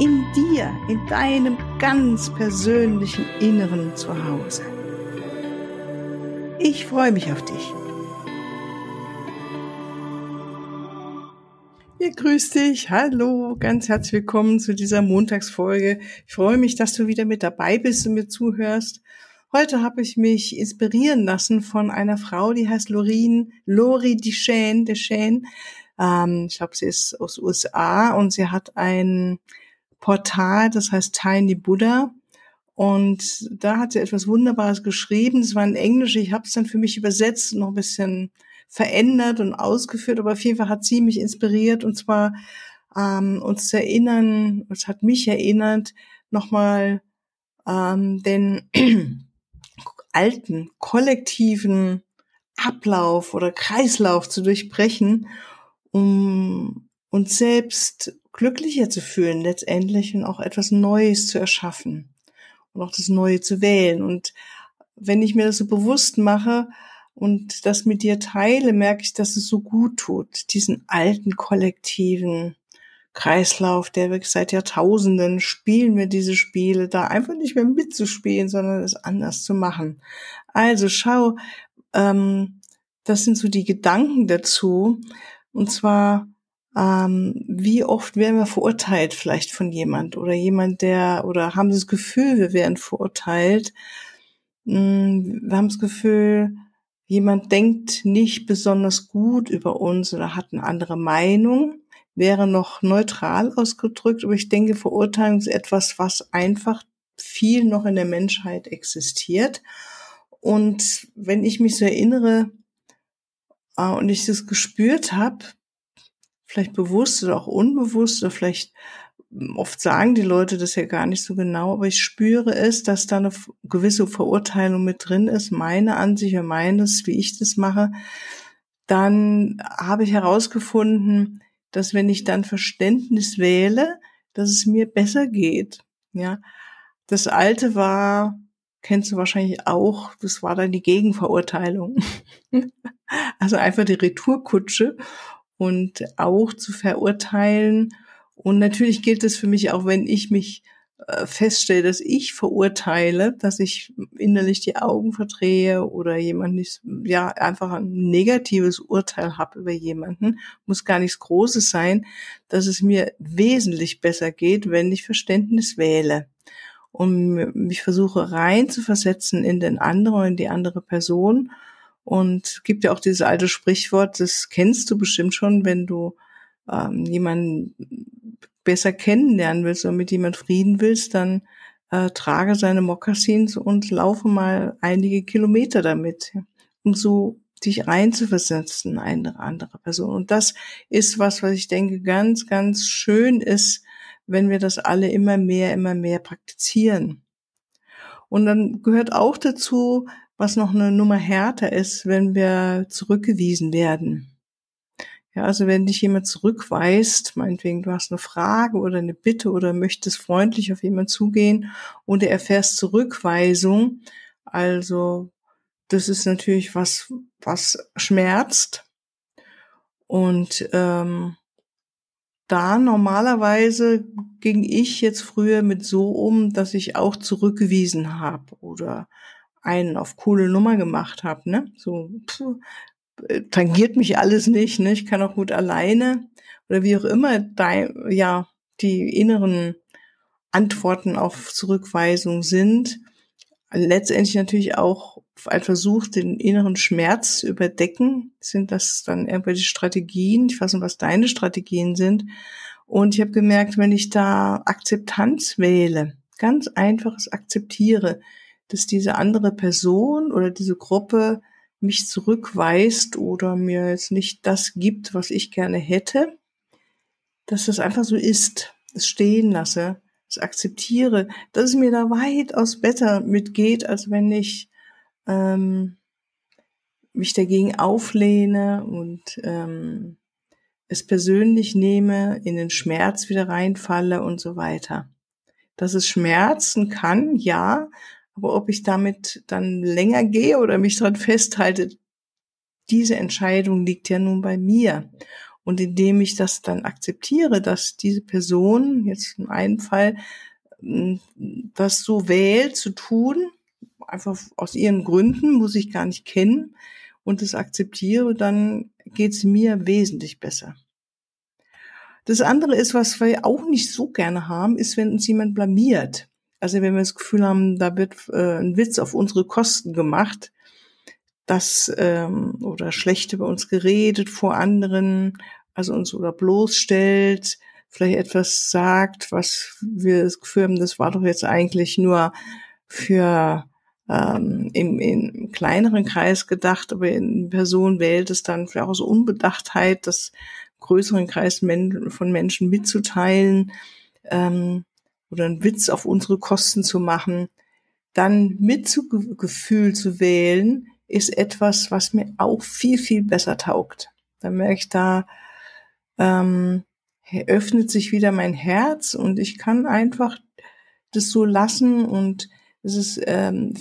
In dir, in deinem ganz persönlichen Inneren zu Hause. Ich freue mich auf dich. Ja, grüß dich. Hallo, ganz herzlich willkommen zu dieser Montagsfolge. Ich freue mich, dass du wieder mit dabei bist und mir zuhörst. Heute habe ich mich inspirieren lassen von einer Frau, die heißt Lorine, Lori Deschane, Deschane. Ähm, ich glaube, sie ist aus USA und sie hat ein Portal, das heißt Tiny Buddha. Und da hat sie etwas Wunderbares geschrieben. Es war in Englisch. Ich habe es dann für mich übersetzt, noch ein bisschen verändert und ausgeführt. Aber auf jeden Fall hat sie mich inspiriert und zwar ähm, uns zu erinnern, es hat mich erinnert, nochmal ähm, den alten kollektiven Ablauf oder Kreislauf zu durchbrechen, um uns selbst glücklicher zu fühlen letztendlich und auch etwas Neues zu erschaffen und auch das Neue zu wählen. Und wenn ich mir das so bewusst mache und das mit dir teile, merke ich, dass es so gut tut, diesen alten kollektiven Kreislauf, der wirklich seit Jahrtausenden spielen wir diese Spiele, da einfach nicht mehr mitzuspielen, sondern es anders zu machen. Also schau, ähm, das sind so die Gedanken dazu. Und zwar, ähm, wie oft werden wir verurteilt vielleicht von jemand oder jemand, der, oder haben das Gefühl, wir werden verurteilt. Hm, wir haben das Gefühl, jemand denkt nicht besonders gut über uns oder hat eine andere Meinung wäre noch neutral ausgedrückt, aber ich denke, Verurteilung ist etwas, was einfach viel noch in der Menschheit existiert. Und wenn ich mich so erinnere äh, und ich das gespürt habe, vielleicht bewusst oder auch unbewusst oder vielleicht hm, oft sagen die Leute das ja gar nicht so genau, aber ich spüre es, dass da eine gewisse Verurteilung mit drin ist, meine Ansicht und meines, wie ich das mache, dann habe ich herausgefunden, dass wenn ich dann Verständnis wähle, dass es mir besser geht. Ja, das alte war, kennst du wahrscheinlich auch, das war dann die Gegenverurteilung. also einfach die Retourkutsche und auch zu verurteilen. Und natürlich gilt es für mich auch, wenn ich mich äh, feststelle, dass ich verurteile, dass ich innerlich die Augen verdrehe oder jemand nicht, ja, einfach ein negatives Urteil habe über jemanden, muss gar nichts Großes sein, dass es mir wesentlich besser geht, wenn ich Verständnis wähle und mich versuche rein zu versetzen in den anderen, in die andere Person. Und gibt ja auch dieses alte Sprichwort, das kennst du bestimmt schon, wenn du ähm, jemanden besser kennenlernen willst oder mit jemand Frieden willst, dann äh, trage seine Mokassins und laufe mal einige Kilometer damit, um so dich reinzuversetzen, eine andere Person. Und das ist was, was ich denke, ganz, ganz schön ist, wenn wir das alle immer mehr, immer mehr praktizieren. Und dann gehört auch dazu, was noch eine Nummer härter ist, wenn wir zurückgewiesen werden. Ja, also wenn dich jemand zurückweist, meinetwegen du hast eine Frage oder eine Bitte oder möchtest freundlich auf jemanden zugehen und du erfährst Zurückweisung, also das ist natürlich was, was schmerzt. Und ähm, da normalerweise ging ich jetzt früher mit so um, dass ich auch zurückgewiesen habe oder einen auf coole Nummer gemacht habe, ne? So, pff, tangiert mich alles nicht, ne? ich kann auch gut alleine oder wie auch immer dein, ja, die inneren Antworten auf Zurückweisung sind. Letztendlich natürlich auch ein Versuch, den inneren Schmerz zu überdecken. Sind das dann irgendwelche Strategien? Ich weiß nicht, was deine Strategien sind. Und ich habe gemerkt, wenn ich da Akzeptanz wähle, ganz einfaches akzeptiere, dass diese andere Person oder diese Gruppe mich zurückweist oder mir jetzt nicht das gibt, was ich gerne hätte, dass das einfach so ist, es stehen lasse, das akzeptiere, dass es mir da weitaus besser mitgeht, als wenn ich ähm, mich dagegen auflehne und ähm, es persönlich nehme, in den Schmerz wieder reinfalle und so weiter. Dass es schmerzen kann, ja, aber ob ich damit dann länger gehe oder mich dran festhalte, diese Entscheidung liegt ja nun bei mir. Und indem ich das dann akzeptiere, dass diese Person, jetzt in einem Fall, das so wählt zu tun, einfach aus ihren Gründen, muss ich gar nicht kennen, und das akzeptiere, dann geht es mir wesentlich besser. Das andere ist, was wir auch nicht so gerne haben, ist, wenn uns jemand blamiert. Also wenn wir das Gefühl haben, da wird äh, ein Witz auf unsere Kosten gemacht, das ähm, oder schlecht über uns geredet vor anderen, also uns oder bloßstellt, vielleicht etwas sagt, was wir das Gefühl haben, das war doch jetzt eigentlich nur für ähm, im, im kleineren Kreis gedacht, aber in Person wählt es dann vielleicht auch so Unbedachtheit, das größeren Kreis von Menschen mitzuteilen. Ähm, oder einen Witz auf unsere Kosten zu machen, dann Mitgefühl zu wählen, ist etwas, was mir auch viel, viel besser taugt. Da merke ich, da ähm, öffnet sich wieder mein Herz und ich kann einfach das so lassen und es ist ähm,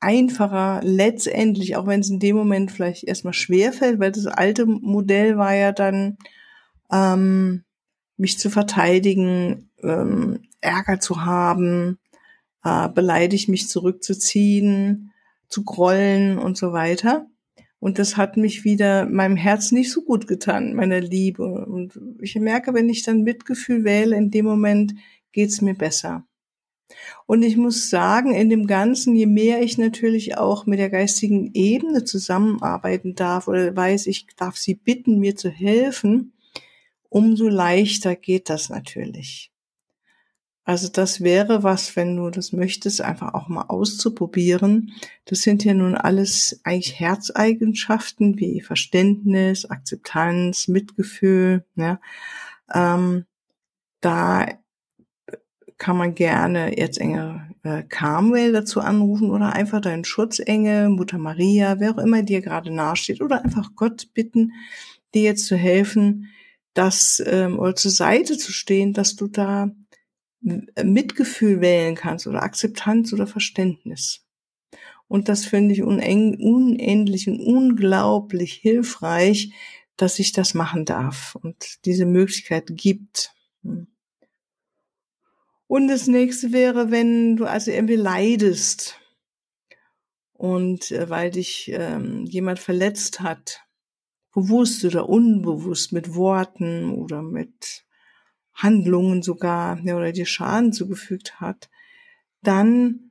einfacher letztendlich, auch wenn es in dem Moment vielleicht erstmal schwer fällt, weil das alte Modell war ja dann, ähm, mich zu verteidigen, ähm, Ärger zu haben, äh, beleidigt mich zurückzuziehen, zu grollen und so weiter. Und das hat mich wieder meinem Herz nicht so gut getan, meiner Liebe. Und ich merke, wenn ich dann Mitgefühl wähle, in dem Moment geht's mir besser. Und ich muss sagen, in dem Ganzen, je mehr ich natürlich auch mit der geistigen Ebene zusammenarbeiten darf oder weiß, ich darf sie bitten, mir zu helfen, umso leichter geht das natürlich. Also das wäre was, wenn du das möchtest, einfach auch mal auszuprobieren. Das sind ja nun alles eigentlich Herzeigenschaften wie Verständnis, Akzeptanz, Mitgefühl. Ja. Ähm, da kann man gerne Erzengel äh, Carmel dazu anrufen oder einfach deinen Schutzengel, Mutter Maria, wer auch immer dir gerade nahesteht oder einfach Gott bitten, dir jetzt zu helfen, das ähm, oder zur Seite zu stehen, dass du da Mitgefühl wählen kannst oder Akzeptanz oder Verständnis. Und das finde ich unendlich und unglaublich hilfreich, dass ich das machen darf und diese Möglichkeit gibt. Hm. Und das nächste wäre, wenn du also irgendwie leidest und äh, weil dich ähm, jemand verletzt hat, bewusst oder unbewusst mit Worten oder mit Handlungen sogar ja, oder dir Schaden zugefügt hat, dann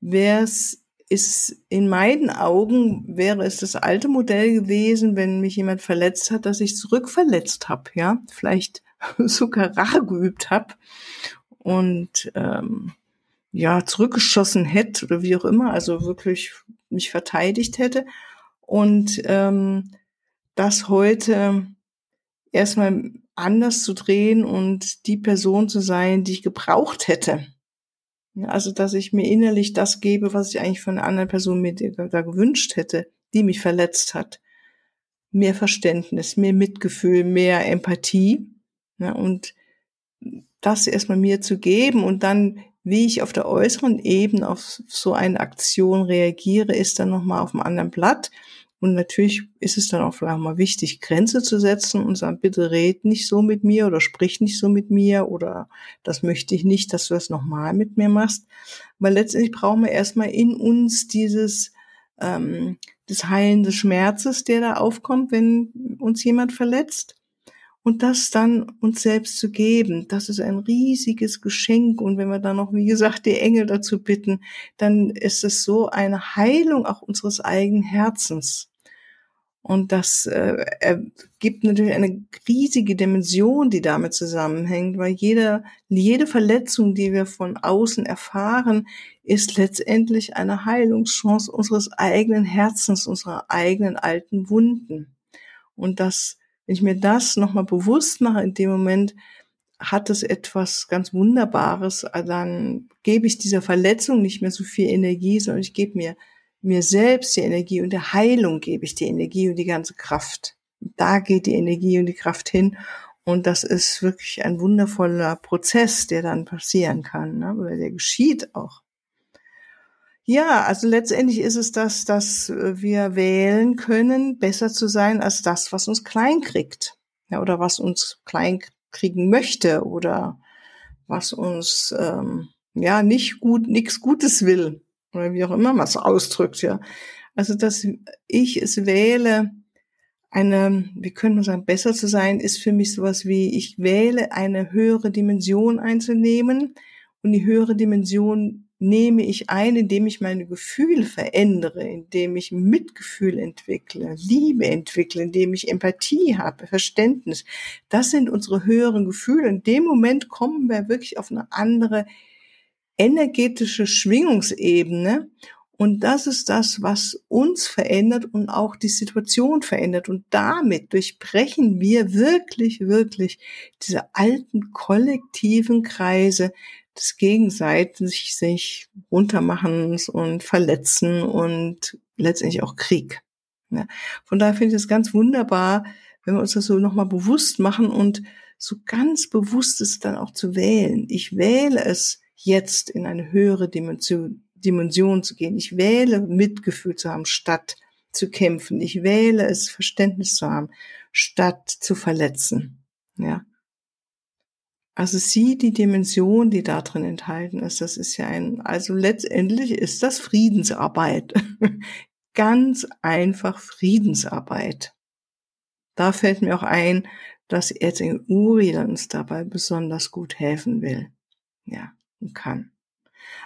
wäre es ist in meinen Augen wäre es das alte Modell gewesen, wenn mich jemand verletzt hat, dass ich zurückverletzt habe, ja, vielleicht sogar Rache geübt habe und ähm, ja zurückgeschossen hätte oder wie auch immer, also wirklich mich verteidigt hätte und ähm, das heute erstmal anders zu drehen und die Person zu sein, die ich gebraucht hätte. Also, dass ich mir innerlich das gebe, was ich eigentlich von einer anderen Person mir da gewünscht hätte, die mich verletzt hat. Mehr Verständnis, mehr Mitgefühl, mehr Empathie. Ja, und das erstmal mir zu geben und dann, wie ich auf der äußeren Ebene auf so eine Aktion reagiere, ist dann nochmal auf einem anderen Blatt. Und natürlich ist es dann auch vielleicht mal wichtig, Grenze zu setzen und sagen, bitte red nicht so mit mir oder sprich nicht so mit mir oder das möchte ich nicht, dass du das nochmal mit mir machst. Weil letztendlich brauchen wir erstmal in uns dieses, ähm, das Heilen des Schmerzes, der da aufkommt, wenn uns jemand verletzt. Und das dann uns selbst zu geben, das ist ein riesiges Geschenk. Und wenn wir dann noch, wie gesagt, die Engel dazu bitten, dann ist es so eine Heilung auch unseres eigenen Herzens. Und das äh, gibt natürlich eine riesige Dimension, die damit zusammenhängt, weil jede, jede Verletzung, die wir von außen erfahren, ist letztendlich eine Heilungschance unseres eigenen Herzens, unserer eigenen alten Wunden. Und das, wenn ich mir das nochmal bewusst mache, in dem Moment hat es etwas ganz Wunderbares. Dann gebe ich dieser Verletzung nicht mehr so viel Energie, sondern ich gebe mir mir selbst die Energie und der Heilung gebe ich die Energie und die ganze Kraft. Da geht die Energie und die Kraft hin. Und das ist wirklich ein wundervoller Prozess, der dann passieren kann, ne? oder der geschieht auch. Ja, also letztendlich ist es das, dass wir wählen können, besser zu sein als das, was uns klein kriegt. Ja, oder was uns klein kriegen möchte oder was uns ähm, ja nicht gut, nichts Gutes will oder wie auch immer man es ausdrückt, ja. Also dass ich es wähle, eine, wie könnte man sagen, besser zu sein, ist für mich sowas wie, ich wähle eine höhere Dimension einzunehmen und die höhere Dimension nehme ich ein, indem ich meine Gefühle verändere, indem ich Mitgefühl entwickle, Liebe entwickle, indem ich Empathie habe, Verständnis. Das sind unsere höheren Gefühle. In dem Moment kommen wir wirklich auf eine andere energetische Schwingungsebene und das ist das, was uns verändert und auch die Situation verändert. Und damit durchbrechen wir wirklich, wirklich diese alten kollektiven Kreise des gegenseitig sich runtermachens und verletzen und letztendlich auch Krieg. Ja. Von daher finde ich es ganz wunderbar, wenn wir uns das so nochmal bewusst machen und so ganz bewusst ist dann auch zu wählen. Ich wähle es jetzt in eine höhere Dimension, Dimension zu gehen. Ich wähle Mitgefühl zu haben, statt zu kämpfen. Ich wähle es, Verständnis zu haben, statt zu verletzen. Ja. Also sieh die Dimension, die da drin enthalten ist. Das ist ja ein, also letztendlich ist das Friedensarbeit. Ganz einfach Friedensarbeit. Da fällt mir auch ein, dass Erzengel Uri uns dabei besonders gut helfen will. Ja, und kann.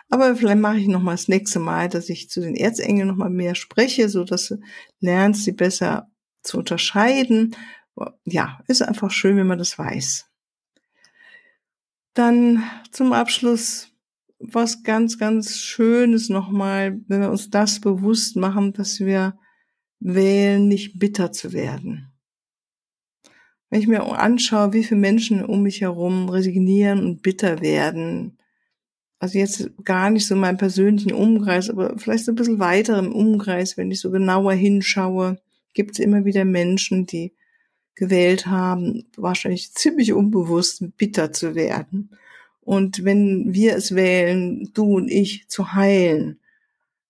Aber vielleicht mache ich noch mal das nächste Mal, dass ich zu den Erzengeln noch mal mehr spreche, so dass du lernst, sie besser zu unterscheiden. Ja, ist einfach schön, wenn man das weiß. Dann zum Abschluss was ganz, ganz Schönes nochmal, wenn wir uns das bewusst machen, dass wir wählen, nicht bitter zu werden. Wenn ich mir anschaue, wie viele Menschen um mich herum resignieren und bitter werden, also jetzt gar nicht so in meinem persönlichen Umkreis, aber vielleicht so ein bisschen weiter im Umkreis, wenn ich so genauer hinschaue, gibt es immer wieder Menschen, die gewählt haben, wahrscheinlich ziemlich unbewusst bitter zu werden. Und wenn wir es wählen, du und ich, zu heilen,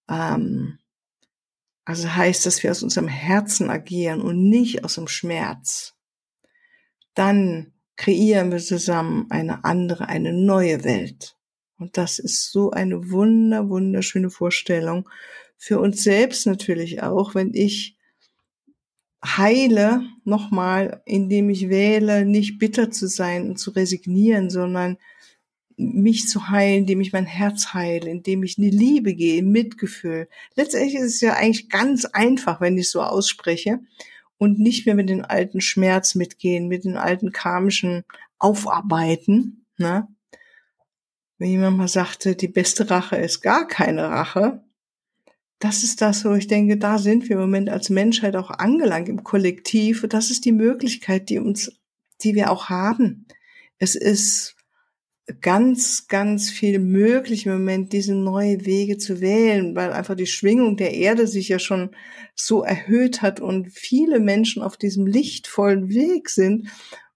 ähm, also heißt, dass wir aus unserem Herzen agieren und nicht aus dem Schmerz, dann kreieren wir zusammen eine andere, eine neue Welt. Und das ist so eine wunder, wunderschöne Vorstellung. Für uns selbst natürlich auch, wenn ich heile, nochmal, indem ich wähle, nicht bitter zu sein und zu resignieren, sondern mich zu heilen, indem ich mein Herz heile, indem ich in die Liebe gehe, in Mitgefühl. Letztendlich ist es ja eigentlich ganz einfach, wenn ich so ausspreche und nicht mehr mit den alten Schmerz mitgehen, mit den alten karmischen Aufarbeiten, ne? Wenn jemand mal sagte, die beste Rache ist gar keine Rache, das ist das, wo ich denke, da sind wir im Moment als Menschheit auch angelangt im Kollektiv. Und das ist die Möglichkeit, die uns, die wir auch haben. Es ist ganz, ganz viel möglich im Moment, diese neue Wege zu wählen, weil einfach die Schwingung der Erde sich ja schon so erhöht hat und viele Menschen auf diesem lichtvollen Weg sind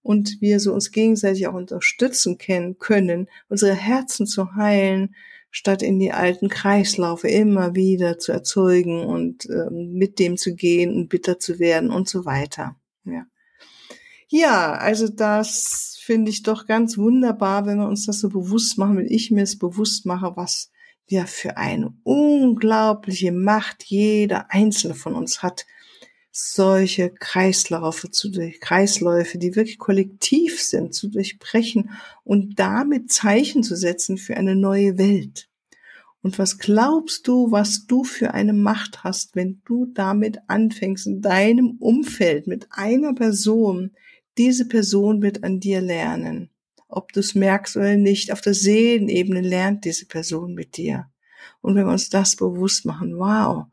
und wir so uns gegenseitig auch unterstützen können, unsere Herzen zu heilen, statt in die alten Kreislaufe immer wieder zu erzeugen und ähm, mit dem zu gehen und bitter zu werden und so weiter. Ja, ja also das finde ich doch ganz wunderbar, wenn wir uns das so bewusst machen, wenn ich mir es bewusst mache, was wir für eine unglaubliche Macht jeder einzelne von uns hat, solche Kreisläufe zu durch, Kreisläufe, die wirklich kollektiv sind, zu durchbrechen und damit Zeichen zu setzen für eine neue Welt. Und was glaubst du, was du für eine Macht hast, wenn du damit anfängst, in deinem Umfeld mit einer Person, diese Person wird an dir lernen. Ob du es merkst oder nicht, auf der Seelenebene lernt diese Person mit dir. Und wenn wir uns das bewusst machen, wow,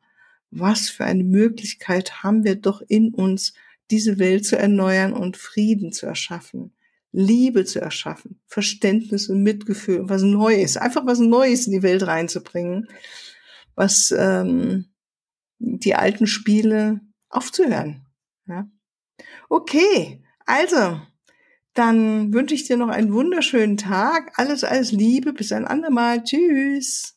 was für eine Möglichkeit haben wir doch in uns, diese Welt zu erneuern und Frieden zu erschaffen. Liebe zu erschaffen, Verständnis und Mitgefühl, was Neues, einfach was Neues in die Welt reinzubringen, was ähm, die alten Spiele aufzuhören. Ja? Okay, also dann wünsche ich dir noch einen wunderschönen Tag. Alles, alles Liebe. Bis ein andermal. Tschüss.